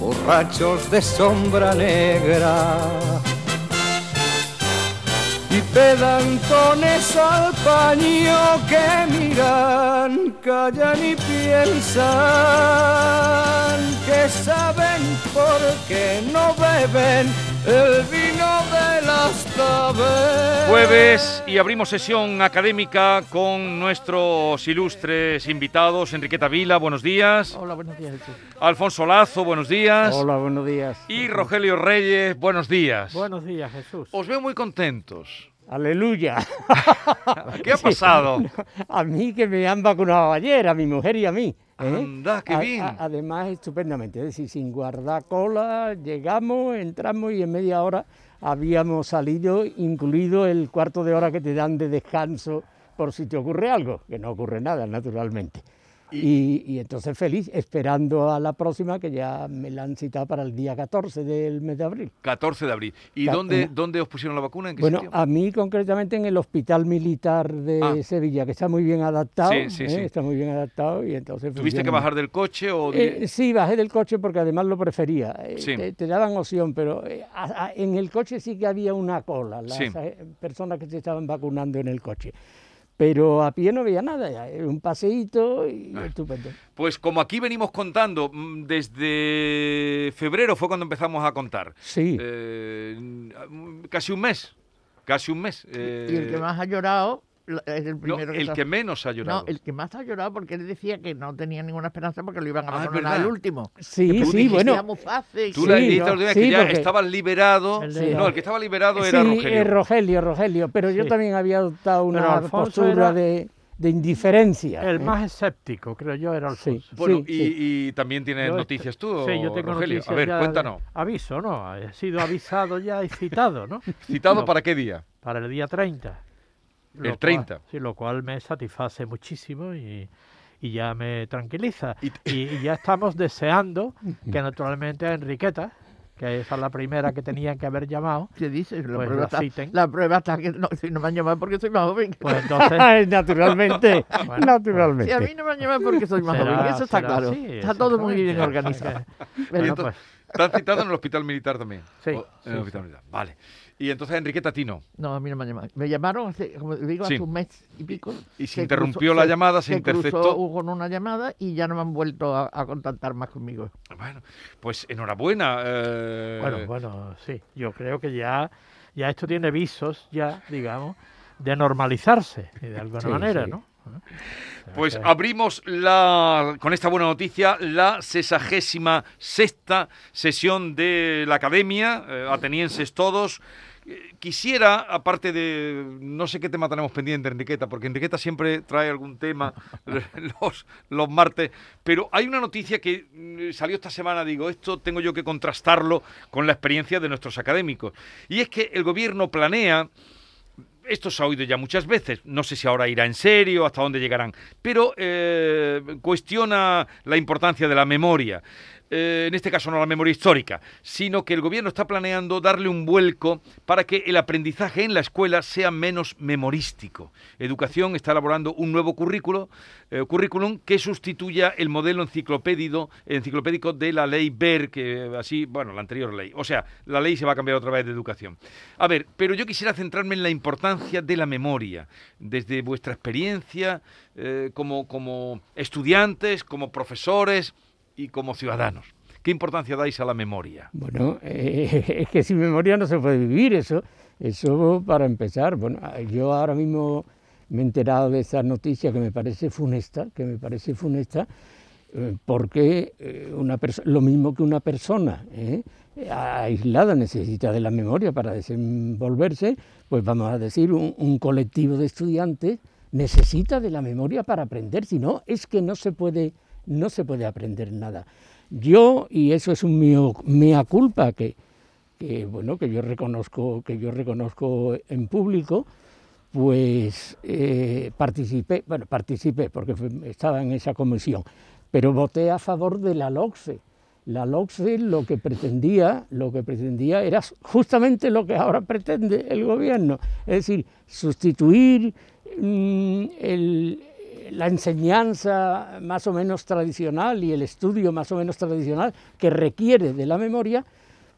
borrachos de sombra negra. Y pedantones al paño que miran, callan y piensan que saben por qué no beben el vino de las tabernas. Jueves y abrimos sesión académica con nuestros ilustres invitados. Enriqueta Vila, buenos días. Hola, buenos días, Jesús. Alfonso Lazo, buenos días. Hola, buenos días. Y Rogelio Reyes, buenos días. Buenos días, Jesús. Os veo muy contentos. Aleluya. ¿Qué ha pasado? A mí que me han vacunado ayer, a mi mujer y a mí. ¿eh? Anda, qué A- bien. a- además, estupendamente. Es decir, sin guardar cola, llegamos, entramos y en media hora habíamos salido, incluido el cuarto de hora que te dan de descanso por si te ocurre algo, que no ocurre nada, naturalmente. Y, y entonces feliz, esperando a la próxima, que ya me la han citado para el día 14 del mes de abril. 14 de abril. ¿Y dónde, en- dónde os pusieron la vacuna? ¿En qué Bueno, sitio? a mí concretamente en el Hospital Militar de Ah. Sevilla, que está muy bien adaptado. Sí, sí, ¿eh? sí. Está muy bien adaptado y entonces... ¿Tuviste que funciona bajar del coche o...? Eh, sí, bajé del coche porque además lo prefería. Eh. Te, te daban opción, pero eh, a- a- en el coche sí que había una cola, las eh, personas que se estaban vacunando en el coche. Pero a pie no veía nada, ya, era un paseíto y Ah. estupendo. Pues como aquí venimos contando, mm, desde febrero fue cuando empezamos a contar. Sí. Eh, casi un mes. Casi un mes. eh, Y el que más ha llorado es el no, que el menos ha llorado. No, el que más ha llorado porque él decía que no tenía ninguna esperanza porque lo iban a Ah, verdad. al último. Sí, sí, bueno. Era muy fácil. Tú Sí, le dijiste no, sí, que ya estaba liberado. El de- No, el que estaba liberado Sí, era Rogelio. eh, Rogelio, Rogelio, pero yo Sí. también había adoptado una postura era de, de indiferencia. El ¿eh? más escéptico, creo yo, era Sí. Alfonso. Bueno, Sí, y, sí. y también tienes Yo noticias tú, Sí, yo tengo Rogelio. noticias A ver, ya de- cuéntanos. Aviso, ¿no? He sido avisado ya y citado, ¿no? ¿Citado No, para qué día? Para el día 30. El Lo cual- 30. sí, lo cual me satisface muchísimo y, y ya me tranquiliza. Y Y, y ya estamos deseando que naturalmente a Enriqueta, que esa es la primera que tenían que haber llamado, ¿Qué dices? La, Pues prueba la está, la prueba está que no, si no me han llamado porque soy más joven. pues entonces... Naturalmente, Bueno, naturalmente. Si a mí no me han llamado porque soy más Será- joven, eso está claro. está todo muy bien organizado. Bueno, entonces, pues, ¿Estás citado en el hospital militar también? Sí, O- En el sí, hospital militar. Vale. Y entonces Enriqueta a ti no. A mí no me han llamado. Me llamaron hace, como digo, Sí. hace un mes y pico. Y se interrumpió cruzó- la llamada, se cruzó interceptó. Hugo en una llamada y ya no me han vuelto a, a contactar más conmigo. Bueno, pues enhorabuena. eh, bueno, bueno, sí. Yo creo que ya, ya esto tiene visos, ya, digamos, de normalizarse, de alguna Sí, manera, sí. ¿no? Pues abrimos la, con esta buena noticia la sesagésima sexta sesión de la Academia, eh, atenienses todos. Eh, Quisiera, aparte de, no sé qué tema tenemos pendiente, Enriqueta, porque Enriqueta siempre trae algún tema los, los martes, pero hay una noticia que mm, salió esta semana, digo, esto tengo yo que contrastarlo con la experiencia de nuestros académicos. Y es que el gobierno planea esto se ha oído ya muchas veces, no sé si ahora irá en serio, hasta dónde llegarán, pero eh, cuestiona la importancia de la memoria. Eh, en este caso no la memoria histórica, sino que el gobierno está planeando darle un vuelco para que el aprendizaje en la escuela sea menos memorístico. Educación está elaborando un nuevo currículo, eh, currículum que sustituya el modelo enciclopédico, enciclopédico de la ley BER, que así, bueno, la anterior ley. O sea, la ley se va a cambiar otra vez de educación. A ver, pero yo quisiera centrarme en la importancia de la memoria, desde vuestra experiencia eh, como, como estudiantes, como profesores y como ciudadanos. ¿Qué importancia dais a la memoria? Bueno, eh, es que sin memoria no se puede vivir eso. Eso para empezar. Bueno, yo ahora mismo me he enterado de esa noticia que me parece funesta, que me parece funesta, eh, porque eh, una lo mismo que una persona ¿eh? aislada necesita de la memoria para desenvolverse, pues vamos a decir, un colectivo de estudiantes necesita de la memoria para aprender, si no, es que no se puede, no se puede aprender nada. Yo, y eso es un mea culpa que, bueno, que yo reconozco, que yo reconozco en público, pues eh, participé, bueno, participé porque estaba en esa comisión, pero voté a favor de la LOCSE. La LOCSE lo que pretendía, lo que pretendía era justamente lo que ahora pretende el gobierno, es decir, sustituir mm, el- la enseñanza más o menos tradicional y el estudio más o menos tradicional que requiere de la memoria,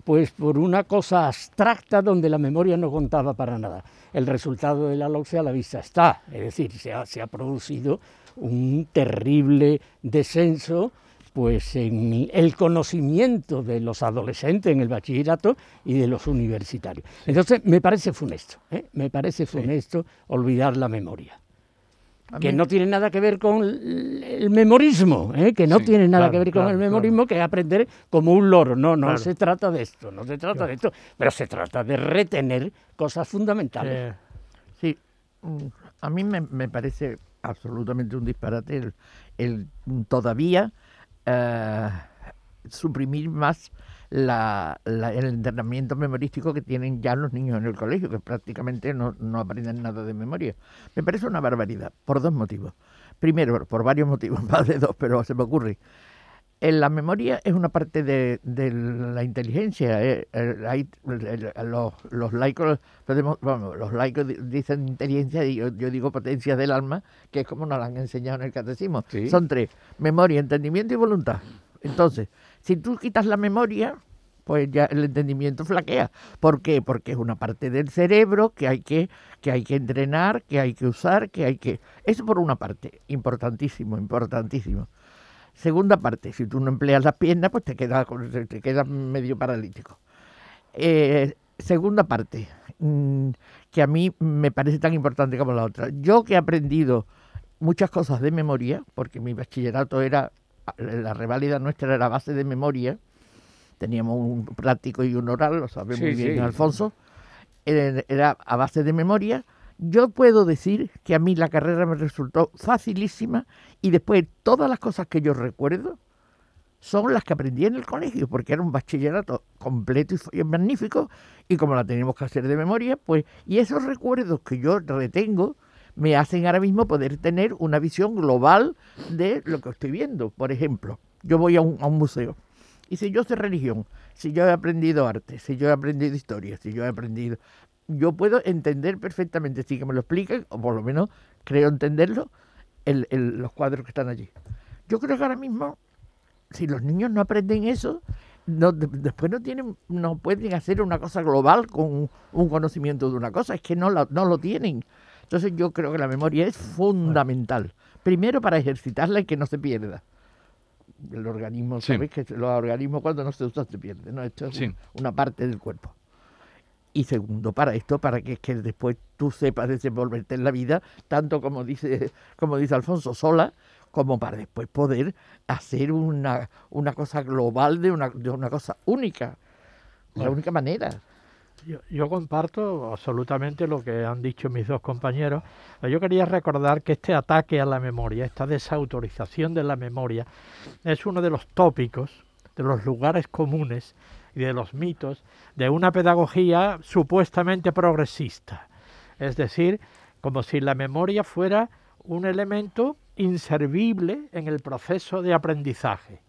pues por una cosa abstracta donde la memoria no contaba para nada. El resultado de la LOCSE a la vista está, es decir, se ha, se ha producido un terrible descenso pues en el conocimiento de los adolescentes en el bachillerato y de los universitarios. Entonces, me parece funesto, ¿eh? me parece funesto olvidar la memoria A que mí- no tiene nada que ver con el memorismo, ¿eh? que no Sí, tiene nada claro, que ver con claro, el claro. memorismo, que es aprender como un loro. No, no se trata de esto, no se trata de esto, pero se trata de retener cosas fundamentales. Sí, mm, a mí me, me parece absolutamente un disparate el, el todavía eh, suprimir más la- la- el entrenamiento memorístico que tienen ya los niños en el colegio, que prácticamente no, no aprenden nada de memoria. Me parece una barbaridad, por dos motivos. Primero, por varios motivos, más de dos, pero se me ocurre. En la memoria es una parte de, de la inteligencia. eh, hay- los, los laicos, podemos- los laicos di- dicen inteligencia y yo, yo digo potencia del alma, que es como nos la han enseñado en el catecismo. Sí. Son tres, memoria, entendimiento y voluntad. Entonces, si tú quitas la memoria, pues ya el entendimiento flaquea. ¿Por qué? Porque es una parte del cerebro que hay que, que hay que entrenar, que hay que usar, que hay que... Eso por una parte, importantísimo, importantísimo. Segunda parte, si tú no empleas las piernas, pues te quedas, te quedas medio paralítico. Eh, segunda parte, mm, que a mí me parece tan importante como la otra. Yo que he aprendido muchas cosas de memoria, porque mi bachillerato era, la reválida nuestra era a base de memoria, teníamos un práctico y un oral, lo sabe muy bien sí. Alfonso, era, era a base de memoria. Yo puedo decir que a mí la carrera me resultó facilísima y después todas las cosas que yo recuerdo son las que aprendí en el colegio, porque era un bachillerato completo y magnífico, y como la teníamos que hacer de memoria, pues, y esos recuerdos que yo retengo me hacen ahora mismo poder tener una visión global de lo que estoy viendo. Por ejemplo, yo voy a un, museo, y si yo sé religión, si yo he aprendido arte, si yo he aprendido historia, si yo he aprendido... Yo puedo entender perfectamente, si que me lo expliquen, o por lo menos creo entenderlo, el- el- los cuadros que están allí. Yo creo que ahora mismo si los niños no aprenden eso, no, de- después no tienen, no pueden hacer una cosa global con un, conocimiento de una cosa, es que no, no lo tienen. Entonces yo creo que la memoria es fundamental. Primero para ejercitarla y que no se pierda. El organismo, Sí. ¿sabes? Que los organismos cuando no se usan se pierden, ¿no? Esto es Sí. un- una parte del cuerpo. Y segundo, para esto, para que, que después tú sepas desenvolverte en la vida, tanto como dice, como dice Alfonso, sola, como para después poder hacer una, una cosa global de una, de una cosa única. La única manera. Yo, yo comparto absolutamente lo que han dicho mis dos compañeros. Yo quería recordar que este ataque a la memoria, esta desautorización de la memoria, es uno de los tópicos, de los lugares comunes y de los mitos de una pedagogía supuestamente progresista. Es decir, como si la memoria fuera un elemento inservible en el proceso de aprendizaje.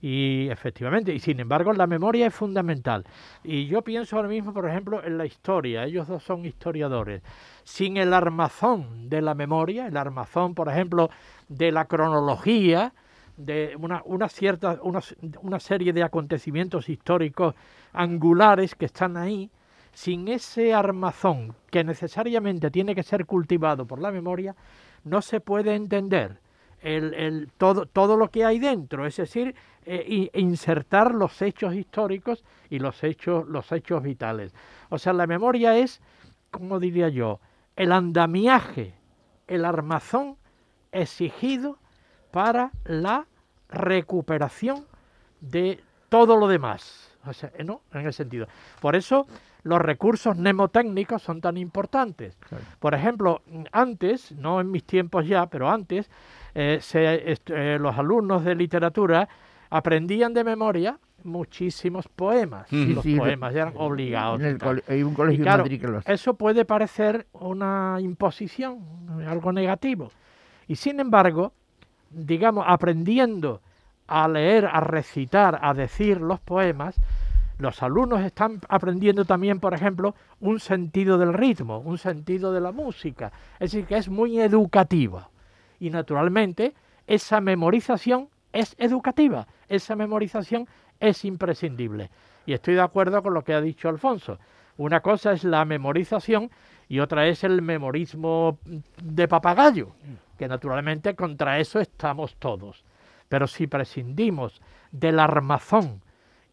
Y efectivamente, y sin embargo la memoria es fundamental. Y yo pienso ahora mismo, por ejemplo, en la historia. Ellos dos son historiadores. Sin el armazón de la memoria, el armazón, por ejemplo, de la cronología, de una, una cierta, una, una serie de acontecimientos históricos angulares que están ahí, sin ese armazón que necesariamente tiene que ser cultivado por la memoria, no se puede entender el, el- todo, todo lo que hay dentro, es decir, eh, insertar los hechos históricos y los hechos, los hechos vitales. O sea, la memoria es, como diría yo, el andamiaje, el armazón exigido para la recuperación de todo lo demás. O sea, ¿no? En ese sentido. Por eso los recursos mnemotécnicos son tan importantes. Por ejemplo, antes, no en mis tiempos ya, pero antes, eh, se- eh, los alumnos de literatura aprendían de memoria muchísimos poemas. Los Sí, sí, poemas eran obligados. En el hay un Y colegio claro, en Madrid que lo hace. eso puede parecer una imposición, algo negativo. Y sin embargo, digamos, aprendiendo a leer, a recitar, a decir los poemas, los alumnos están aprendiendo también, por ejemplo, un sentido del ritmo, un sentido de la música. Es decir, que es muy educativa. Y naturalmente, esa memorización es educativa, esa memorización es imprescindible. Y estoy de acuerdo con lo que ha dicho Alfonso. Una cosa es la memorización y otra es el memorismo de papagayo, que naturalmente contra eso estamos todos. Pero si prescindimos del armazón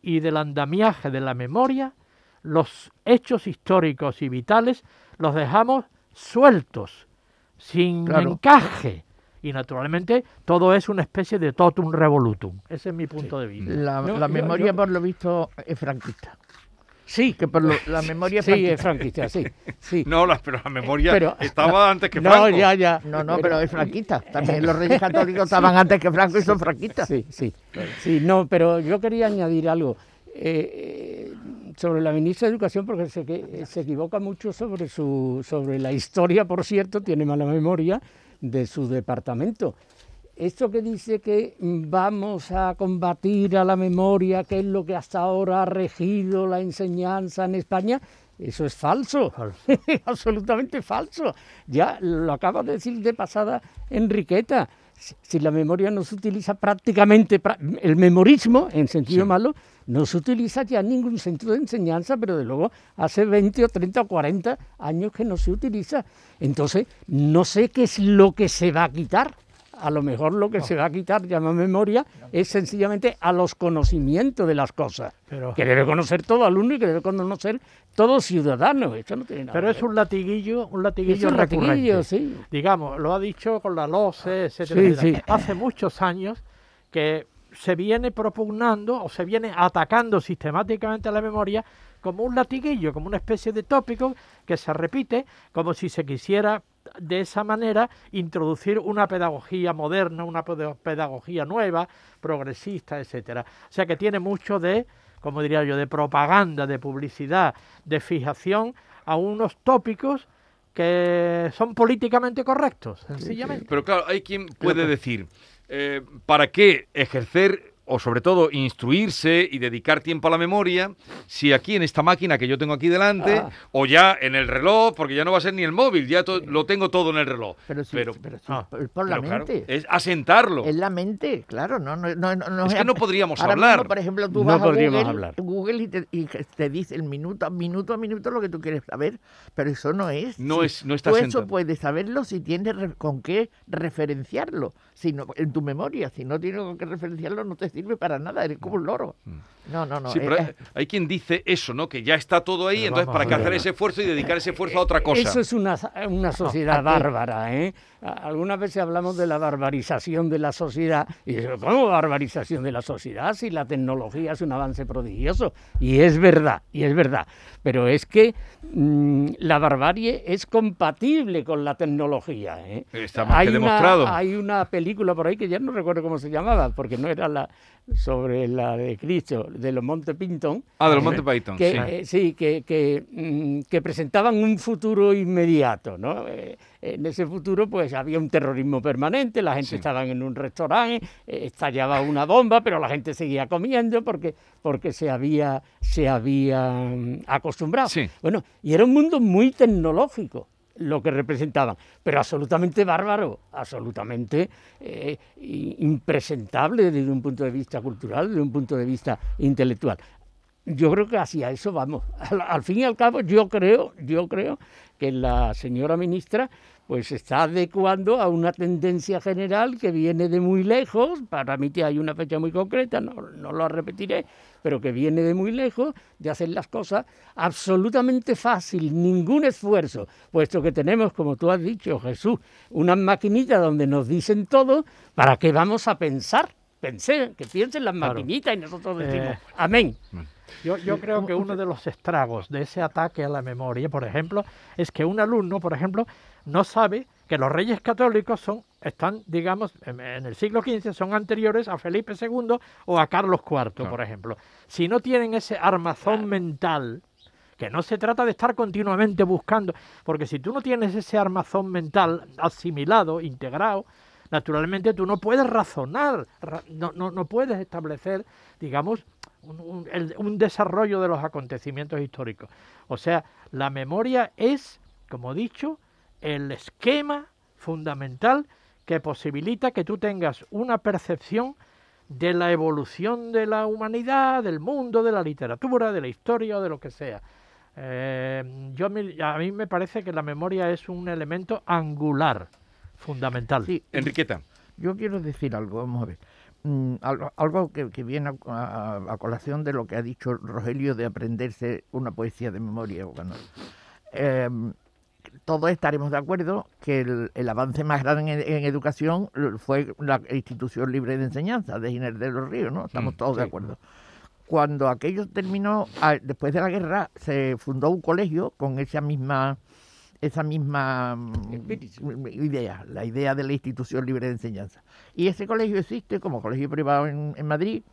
y del andamiaje de la memoria, los hechos históricos y vitales los dejamos sueltos, sin Claro. encaje. Y naturalmente todo es una especie de totum revolutum. Ese es mi punto de vista. La, No, la yo- memoria, yo- por lo visto, es franquista. Sí, Que por lo- la memoria sí, franquista. es franquista, sí. sí. No, las- pero la memoria Pero- estaba antes que no, Franco. ya, ya. No, no, pero es franquista. También los reyes católicos estaban antes que Franco y son franquistas. Sí, sí, sí, no, pero yo quería añadir algo eh, eh, sobre la ministra de Educación, porque se, se equivoca mucho sobre, su, sobre la historia, por cierto, tiene mala memoria, de su departamento. Esto que dice que vamos a combatir a la memoria, que es lo que hasta ahora ha regido la enseñanza en España, eso es falso, absolutamente falso. Ya lo acaba de decir de pasada Enriqueta. Si, la memoria no se utiliza prácticamente, el memorismo, en sentido Sí. malo, no se utiliza ya en ningún centro de enseñanza, pero de luego hace 20 o 30 o 40 años que no se utiliza. Entonces, no sé qué es lo que se va a quitar. A lo mejor lo que se va a quitar, llama memoria, es sencillamente a los conocimientos de las cosas. Pero, Que debe conocer todo alumno y que debe conocer todo ciudadano. Eso no tiene nada pero es un latiguillo, un Es latiguillo un recurrente. latiguillo, sí. digamos, lo ha dicho con la LOCE, etcétera, Sí, etcétera. sí. Hace muchos años que se viene propugnando o se viene atacando sistemáticamente a la memoria como un latiguillo, como una especie de tópico que se repite como si se quisiera de esa manera introducir una pedagogía moderna, una peda- pedagogía nueva, progresista, etcétera. O sea que tiene mucho de, como diría yo, de propaganda, de publicidad, de fijación a unos tópicos que son políticamente correctos, sencillamente. Pero claro, hay quien puede decir, eh, ¿para qué ejercer o sobre todo instruirse y dedicar tiempo a la memoria si aquí en esta máquina que yo tengo aquí delante Ah. o ya en el reloj, porque ya no va a ser ni el móvil, ya to- lo tengo todo en el reloj. Pero sí, pero, pero sí, ah, es por la pero claro, mente. es asentarlo. Es la mente, claro, no, no, no, no Es que no podríamos Ahora hablar. mismo, por ejemplo, tú No vas a podríamos Google, hablar. Google y, te, y te dice el minuto, minuto a minuto lo que tú quieres saber, pero eso no es. No Si es- no está Tú asentado. eso puedes saberlo si tienes re- con qué referenciarlo, si no, en tu memoria. Si no tienes con qué referenciarlo, no te sirve para nada, eres como un loro. No, no, no. Sí, eh, pero hay, eh, hay quien dice eso, ¿no? Que ya está todo ahí, entonces para ver. hacer ese esfuerzo y dedicar ese esfuerzo a otra cosa. Eso es una, una sociedad bárbara, ¿eh? Algunas veces hablamos de la barbarización de la sociedad. Y digo, ¿cómo barbarización de la sociedad si la tecnología es un avance prodigioso? Y es verdad, y es verdad. Pero es que mm, la barbarie es compatible con la tecnología, ¿eh? Está más que una- demostrado. hay una película por ahí que ya no recuerdo cómo se llamaba, porque no era la sobre la de Cristo, de los Monte Pinton. Ah, de los Monty Python, que, sí. eh, sí, que, que, mm, que presentaban un futuro inmediato, ¿no? Eh, en ese futuro, pues había un terrorismo permanente, la gente Sí. estaba en un restaurante, eh, estallaba una bomba, pero la gente seguía comiendo porque, porque se había, se había mm, acostumbrado. Sí. Bueno, y era un mundo muy tecnológico lo que representaban, pero absolutamente bárbaro, absolutamente eh, impresentable desde un punto de vista cultural, desde un punto de vista intelectual. Yo creo que hacia eso vamos. Al, al fin y al cabo, yo creo, yo creo que la señora ministra pues está adecuando a una tendencia general que viene de muy lejos, para mí que hay una fecha muy concreta, no, no lo repetiré, pero que viene de muy lejos, de hacer las cosas absolutamente fácil, ningún esfuerzo, puesto que tenemos, como tú has dicho, Jesús, unas maquinitas donde nos dicen todo, ¿para qué vamos a pensar? Pensé, que piensen las Claro. maquinitas y nosotros decimos, Eh, amén. Yo, yo creo que uno de los estragos de ese ataque a la memoria, por ejemplo, es que un alumno, por ejemplo, no sabe que los reyes católicos son, están, digamos, en, en el siglo XV, son anteriores a Felipe II o a Carlos IV, por ejemplo. Si no tienen ese armazón mental, que no se trata de estar continuamente buscando, porque si tú no tienes ese armazón mental asimilado, integrado, naturalmente tú no puedes razonar, ra- no, no, no puedes establecer, digamos, un, un- el- un desarrollo de los acontecimientos históricos. O sea, la memoria es, como he dicho, el esquema fundamental que posibilita que tú tengas una percepción de la evolución de la humanidad, del mundo, de la literatura, de la historia o de lo que sea. Eh, yo a mí me parece que la memoria es un elemento angular, fundamental. Sí, Enriqueta. Yo quiero decir algo, vamos a ver. Mm, algo, algo que, que viene a, a- a colación de lo que ha dicho Rogelio de aprenderse una poesía de memoria. Bueno, em, todos estaremos de acuerdo que el, el avance más grande en, en educación fue la institución libre de enseñanza de Ginés de los Ríos, ¿no? Estamos Mm, todos de acuerdo. Cuando aquello terminó, después de la guerra, se fundó un colegio con esa misma esa misma mm, idea, la idea de la institución libre de enseñanza. Y ese colegio existe como colegio privado en, en Madrid,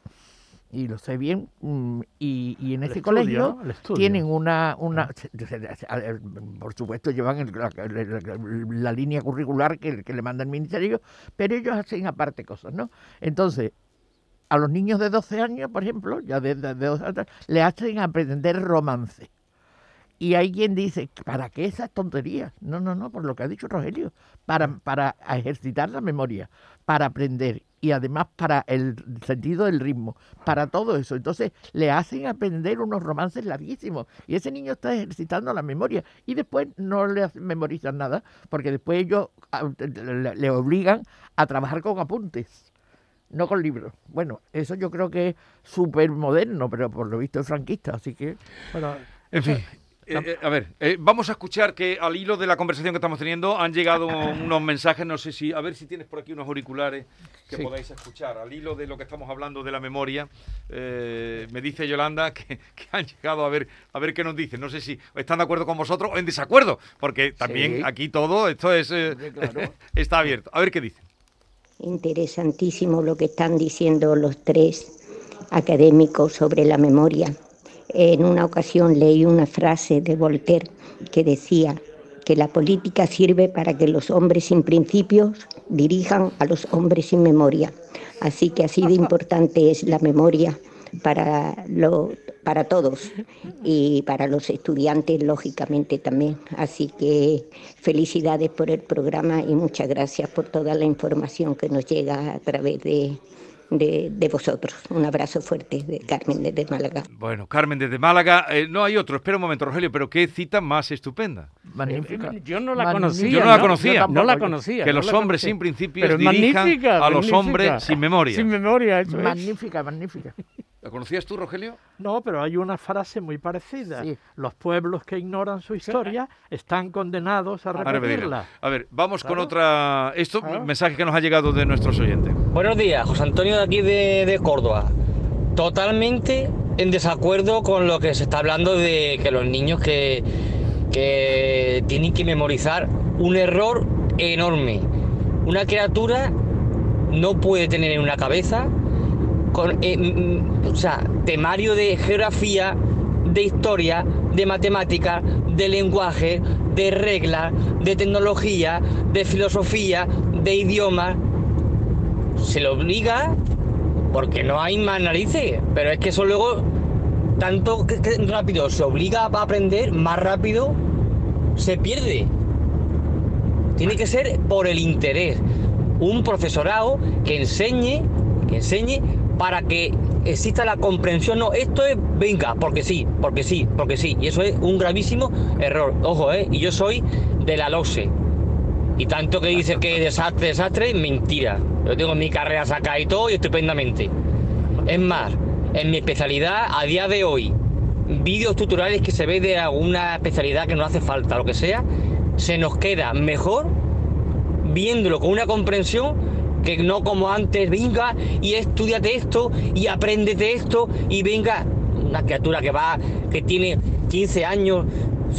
y lo sé bien, mm, y, y en El ese estudio, colegio tienen una, una se- se- se- a- por supuesto llevan el- la, la- la línea curricular que, que le manda el ministerio, pero ellos hacen aparte cosas, ¿no? Entonces, a los niños de 12 años, por ejemplo, ya de, de- de 12 años, le hacen aprender romance. Y hay quien dice, ¿para qué esas tonterías? No, no, no, por lo que ha dicho Rogelio, para, para ejercitar la memoria, para aprender y además para el sentido del ritmo, para todo eso. Entonces le hacen aprender unos romances larguísimos y ese niño está ejercitando la memoria y después no le hacen memorizar nada porque después ellos le, le obligan a trabajar con apuntes. No con libros. Bueno, eso yo creo que es súper moderno, pero por lo visto es franquista, así que Bueno, En fin. Eh, eh, a ver, eh, vamos a escuchar que al hilo de la conversación que estamos teniendo han llegado unos mensajes, no sé si, a ver si tienes por aquí unos auriculares que Sí. podáis escuchar. Al hilo de lo que estamos hablando de la memoria, eh, me dice Yolanda que, que han llegado a ver, a ver qué nos dicen. No sé si están de acuerdo con vosotros o en desacuerdo, porque también Sí. aquí todo, esto es, eh, claro. está abierto. A ver qué dicen. Interesantísimo lo que están diciendo los tres académicos sobre la memoria. En una ocasión leí una frase de Voltaire que decía que la política sirve para que los hombres sin principios dirijan a los hombres sin memoria. Así que así de importante es la memoria para, lo, para todos y para los estudiantes, lógicamente también. Así que felicidades por el programa y muchas gracias por toda la información que nos llega a través de, de, de vosotros. Un abrazo fuerte de Carmen desde Málaga. Bueno, Carmen desde Málaga. eh, no hay otro, espera un momento, Rogelio, pero qué cita más estupenda. magnífica. Yo no la Magnífica. conocía. Yo no la conocía. No la conocía. Que no los hombres conocía. sin principios dirijan magnífica, a los magnífica. hombres sin memoria. Sin memoria, eso es. Magnífica, magnífica. ¿La conocías tú, Rogelio? No, pero hay una frase muy parecida. Sí. Los pueblos que ignoran su historia están condenados a repetirla. A ver, vamos con otra. Esto, Claro. mensaje que nos ha llegado de nuestros oyentes. Buenos días, José Antonio de aquí de, de Córdoba. Totalmente en desacuerdo con lo que se está hablando de que los niños que, que tienen que memorizar un error enorme. Una criatura no puede tener en una cabeza con, eh, o sea, temario de geografía, de historia, de matemáticas, de lenguaje, de reglas, de tecnología, de filosofía, de idiomas. Se le obliga porque no hay más narices, pero es que eso luego, tanto que rápido se obliga a aprender, más rápido se pierde. Tiene que ser por el interés. Un profesorado que enseñe, que enseñe para que exista la comprensión. No, esto es, venga, porque sí, porque sí, porque sí. Y eso es un gravísimo error. Ojo, ¿eh? Y yo soy de la LOSE. Y tanto que dice que desastre, desastre, mentira. Yo tengo mi carrera sacada y todo y estupendamente. Es más, en mi especialidad a día de hoy, vídeos tutoriales que se ve de alguna especialidad que no hace falta, lo que sea, se nos queda mejor viéndolo con una comprensión que no como antes, venga y estudiate esto y apréndete esto y venga una criatura que va, que tiene 15 años,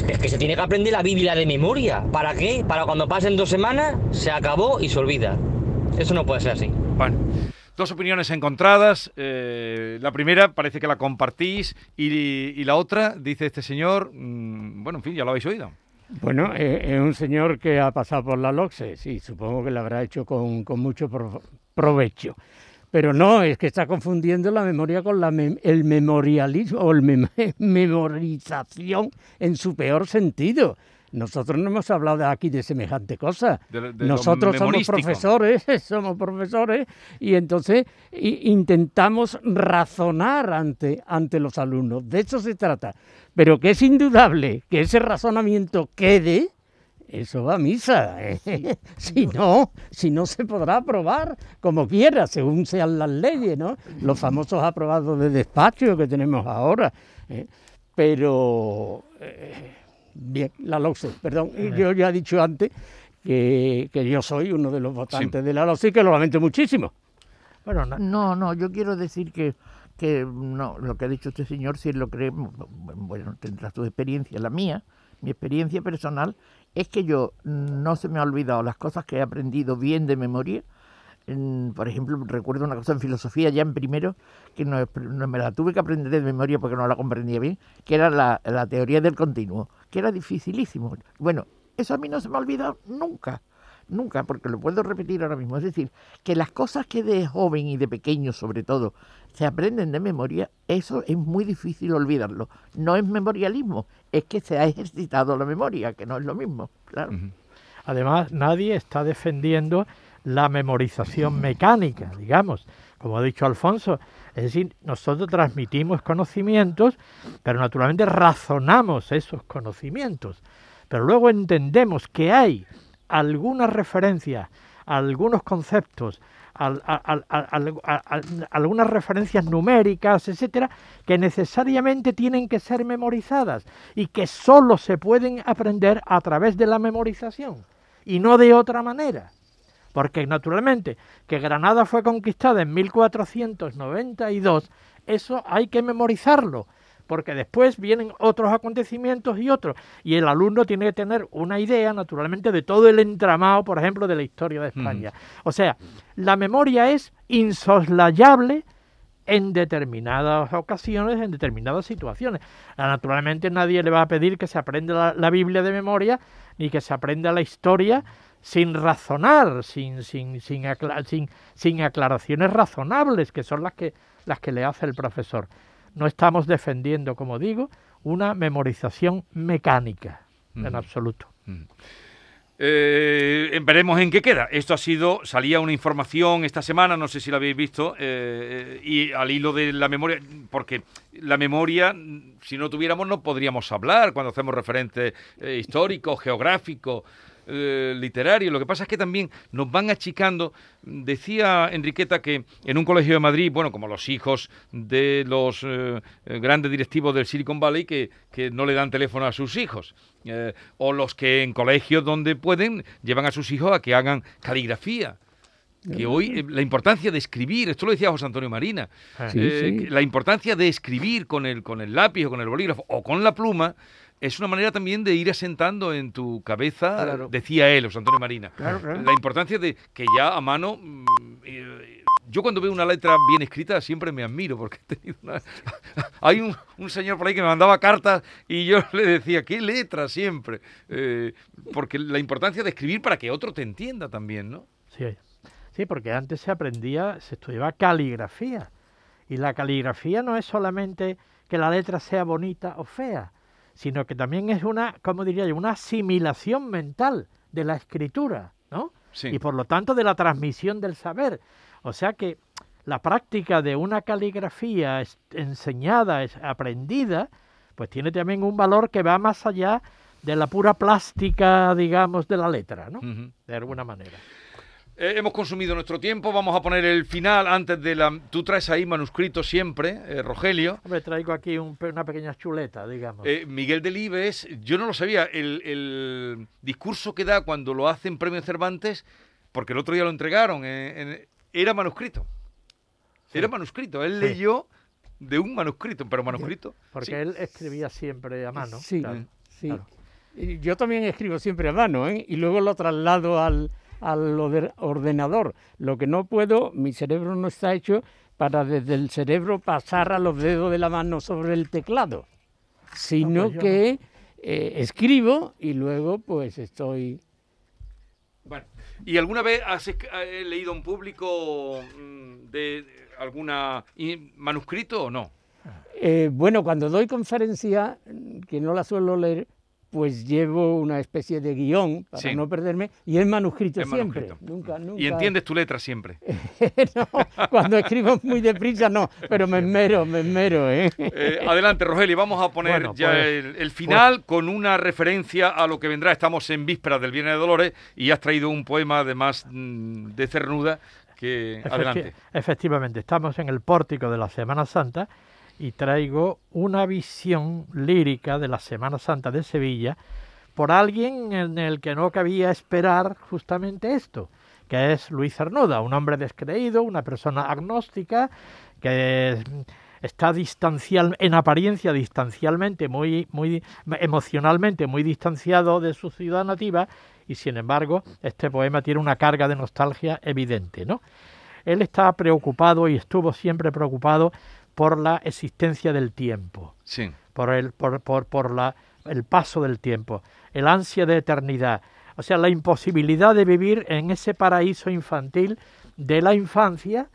Es que se tiene que aprender la Biblia de memoria. ¿Para qué? Para cuando pasen dos semanas, se acabó y se olvida. Eso no puede ser así. Bueno, dos opiniones encontradas. Eh, la primera parece que la compartís y, la otra, dice este señor, mm, bueno, en fin, ya lo habéis oído. Bueno, eh, es un señor que ha pasado por la LOCSE, sí, supongo que lo habrá hecho con, con mucho pro- provecho. Pero no, es que está confundiendo la memoria con la mem- el memorialismo o mem- memorización en su peor sentido. Nosotros no hemos hablado aquí de semejante cosa. De- de lo Nosotros somos profesores, somos profesores y entonces intentamos razonar ante, ante los alumnos. De eso se trata. Pero que es indudable que ese razonamiento quede, eso va a misa. ¿eh? si no, si no se podrá aprobar como quiera, según sean las leyes, ¿no? Los famosos aprobados de despacho que tenemos ahora. ¿eh? Pero eh, bien, la LOCSE, perdón, yo ya he dicho antes que, que yo soy uno de los votantes de la LOCSE y que lo lamento muchísimo. Bueno, na- No, no, yo quiero decir que, que no, lo que ha dicho este señor, si él lo cree, bueno, tendrá su experiencia, la mía, mi experiencia personal, es que yo no se me ha olvidado las cosas que he aprendido bien de memoria. En- por ejemplo, recuerdo una cosa en filosofía ya en primero, que no, no me la tuve que aprender de memoria porque no la comprendía bien, que era la, la teoría del continuo, que era dificilísimo. Bueno, eso a mí no se me ha olvidado nunca, nunca, porque lo puedo repetir ahora mismo. Es decir, que las cosas que de joven y de pequeño sobre todo se aprenden de memoria, eso es muy difícil olvidarlo. No es memorialismo, es que se ha ejercitado la memoria, que no es lo mismo, claro. Además, nadie está defendiendo la memorización mecánica, digamos, como ha dicho Alfonso. Es decir, nosotros transmitimos conocimientos, pero naturalmente razonamos esos conocimientos. Pero luego entendemos que hay algunas referencias, algunos conceptos, al- al- al- al- al- al- algunas referencias numéricas, etcétera, que necesariamente tienen que ser memorizadas y que sólo se pueden aprender a través de la memorización y no de otra manera. Porque naturalmente que Granada fue conquistada en 1492, eso hay que memorizarlo, porque después vienen otros acontecimientos y otros, y el alumno tiene que tener una idea, naturalmente, de todo el entramado, por ejemplo, de la historia de España. O sea, la memoria es insoslayable en determinadas ocasiones, en determinadas situaciones. Ah, Naturalmente nadie le va a pedir que se aprenda la, la Biblia de memoria, ni que se aprenda la historia sin razonar, sin, sin, sin, acla- sin, sin aclaraciones razonables, que son las que, las que le hace el profesor. No estamos defendiendo, como digo, una memorización mecánica, en absoluto. Eh, veremos en qué queda. Esto ha sido, salía una información esta semana, no sé si la habéis visto, eh, y al hilo de la memoria, porque la memoria, si no tuviéramos, no podríamos hablar cuando hacemos referentes eh, históricos, geográficos, eh, literarios. Lo que pasa es que también nos van achicando. Decía Enriqueta que en un colegio de Madrid, bueno, como los hijos de los eh, eh, grandes directivos del Silicon Valley, que, que no le dan teléfono a sus hijos. O los que en colegios donde pueden llevan a sus hijos a que hagan caligrafía. Que hoy eh, la importancia de escribir, esto lo decía José Antonio Marina, Sí, eh, sí. la importancia de escribir con el, con el lápiz o con el bolígrafo o con la pluma es una manera también de ir asentando en tu cabeza, Claro. decía él, José Antonio Marina, Claro, claro. la importancia de que ya a mano... mm, eh, yo cuando veo una letra bien escrita siempre me admiro porque he tenido una... Hay un, un señor por ahí que me mandaba cartas y yo le decía, qué letra siempre. Eh, porque la importancia de escribir para que otro te entienda también, ¿no? Sí, sí, porque antes se aprendía, se estudiaba caligrafía. Y la caligrafía no es solamente que la letra sea bonita o fea, sino que también es una, como diría yo, una asimilación mental de la escritura, ¿no? Sí. Y por lo tanto de la transmisión del saber. O sea que la práctica de una caligrafía es- enseñada, es aprendida, pues tiene también un valor que va más allá de la pura plástica, digamos, de la letra, ¿no? De alguna manera. Eh, hemos consumido nuestro tiempo, vamos a poner el final antes de la... Tú traes ahí manuscrito siempre, eh, Rogelio. Hombre, traigo aquí un una pequeña chuleta, digamos. Eh, Miguel Delibes, yo no lo sabía, el, el discurso que da cuando lo hace en Premio Cervantes, porque el otro día lo entregaron, eh, en- era manuscrito. Era manuscrito, él Sí. leyó de un manuscrito, pero manuscrito. Porque sí. él escribía siempre a mano. Sí, claro. Sí. Claro. Yo también escribo siempre a mano, ¿eh? Y luego lo traslado al, al orde- ordenador. Lo que no puedo, mi cerebro no está hecho para desde el cerebro pasar a los dedos de la mano sobre el teclado, sino no. que eh, escribo y luego pues estoy... Bueno, ¿y alguna vez has eh, leído en público mm, de de alguna manuscrito o no? Eh, bueno, cuando doy conferencia, que no la suelo leer, pues llevo una especie de guion para Sí. no perderme y es manuscrito Es siempre. manuscrito. Nunca, nunca. Y entiendes tu letra siempre. no, cuando escribo muy deprisa no, pero me esmero, me esmero, ¿eh? Eh, adelante, Rogelio, vamos a poner Bueno, ya pues- el, el final con una referencia a lo que vendrá. Estamos en vísperas del Viernes de Dolores y has traído un poema además mm, de cernuda que... Efecti- Adelante. Efectivamente, estamos en el pórtico de la Semana Santa y traigo una visión lírica de la Semana Santa de Sevilla por alguien en el que no cabía esperar justamente esto, que es Luis Cernuda, un hombre descreído, una persona agnóstica, que está distancial, en apariencia distancialmente, muy, muy emocionalmente muy distanciado de su ciudad nativa, y sin embargo, este poema tiene una carga de nostalgia evidente, ¿no? Él está preocupado y estuvo siempre preocupado por la existencia del tiempo, Sí. por el, por, por, por la, el paso del tiempo, el ansia de eternidad, o sea, la imposibilidad de vivir en ese paraíso infantil de la infancia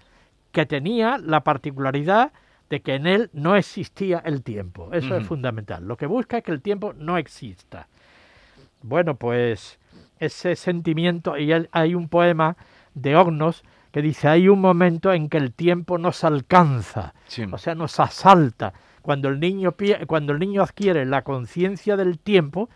que tenía la particularidad de que en él no existía el tiempo. Eso es fundamental. Lo que busca es que el tiempo no exista. Bueno, pues ese sentimiento, y hay un poema de Ognos que dice, hay un momento en que el tiempo nos alcanza, Sí. o sea, nos asalta. Cuando el niño, cuando el niño adquiere la conciencia del tiempo,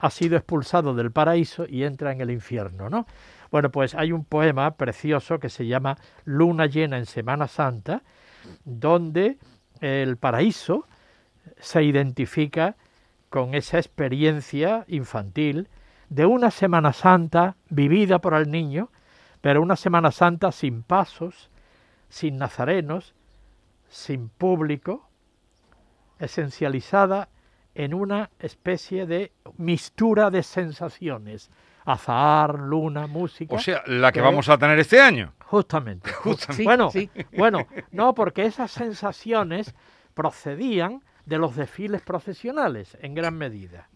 ha sido expulsado del paraíso y entra en el infierno, ¿no? Bueno, pues hay un poema precioso que se llama Luna llena en Semana Santa, donde el paraíso se identifica con esa experiencia infantil de una Semana Santa vivida por el niño, pero una Semana Santa sin pasos, sin nazarenos, sin público, esencializada en una especie de mistura de sensaciones, azahar, luna, música. O sea, la que que- vamos a tener este año. Justamente. Justamente. bueno, sí. bueno, no, porque esas sensaciones procedían de los desfiles procesionales en gran medida.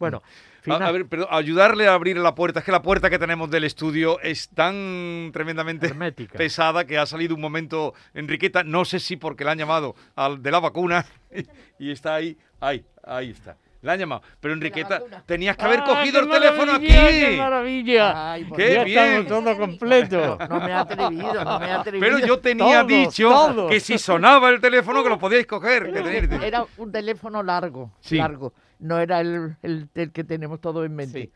Bueno, A, fina- a ver, perdón, ayudarle a abrir la puerta. Es que la puerta que tenemos del estudio es tan tremendamente Hermética. pesada que ha salido un momento Enriqueta. No sé si porque la han llamado al de la vacuna y está ahí. Ahí, ahí está. La han llamado. Pero Enriqueta, tenías que haber ¡Ah, cogido el teléfono aquí. ¡Qué maravilla! Ay, ¡Qué ya bien! estamos todo completo. No me he atrevido, no me he atrevido. Pero yo tenía Todos, dicho todos. que si sonaba el teléfono que lo podíais coger. que Era un teléfono largo, Sí. largo. No era el, el, el que tenemos todos en mente.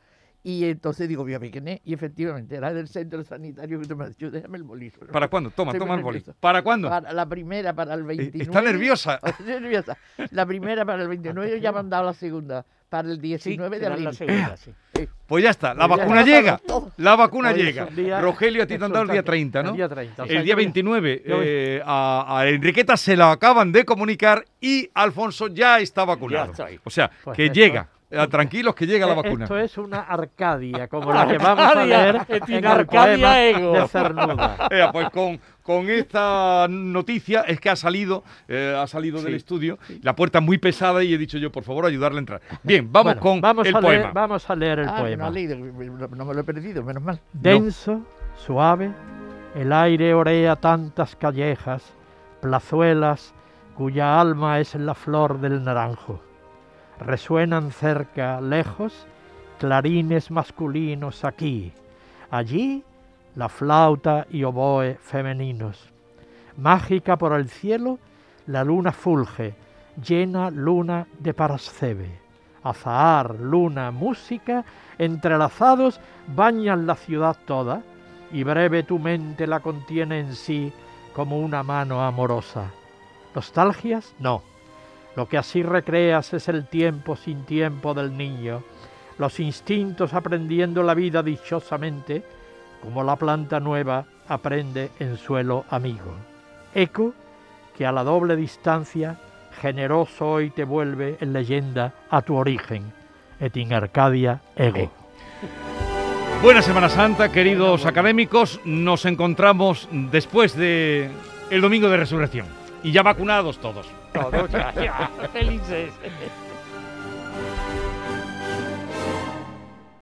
Y entonces digo, voy a es. Y efectivamente, era del centro sanitario que tú me dicho, déjame el bolígrafo. ¿Para cuándo? Toma, Estoy toma el nerviosa. ¿Para cuándo? Para la primera, para el Eh, 29. Está nerviosa. Estoy nerviosa. La primera para el 29 ya me han dado la segunda. Para el Sí, 19 de será abril. la segunda, sí. Sí. Pues ya está, la Pues vacuna llega. La vacuna Hoy llega. día Rogelio, a ti te han dado el día exultante. 30, ¿no? El día 30. o sea, El día yo voy- 29 yo voy- eh, a, a Enriqueta se la acaban de comunicar y Alfonso ya está vacunado. estoy. O sea, Pues que esto- llega. Tranquilos que llega la Eh, vacuna. Esto es una Arcadia, como la que vamos a leer en Arcadia ego. de Cernuda. Pues con, con esta noticia es que ha salido, eh, ha salido del Sí. estudio, la puerta muy pesada y he dicho yo, por favor, ayudarle a entrar. Bien, vamos Bueno, con vamos el a poema. Leer, vamos a leer el Ah, poema. no, leído, no me lo he perdido, menos mal. Denso, suave, el aire orea tantas callejas, plazuelas, cuya alma es la flor del naranjo. Resuenan cerca, lejos, clarines masculinos aquí, allí la flauta y oboe femeninos. Mágica por el cielo, la luna fulge, llena luna de Parascebe. Azahar, luna, música, entrelazados bañan la ciudad toda, y breve tu mente la contiene en sí como una mano amorosa. ¿Nostalgias? No. Lo que así recreas es el tiempo sin tiempo del niño, los instintos aprendiendo la vida dichosamente, como la planta nueva aprende en suelo amigo. Eco que a la doble distancia generoso hoy te vuelve en leyenda a tu origen, et in Arcadia ego. Buena Semana Santa, queridos académicos. Nos encontramos después de el domingo de resurrección. Y ya vacunados todos. Todos ya, ya, felices.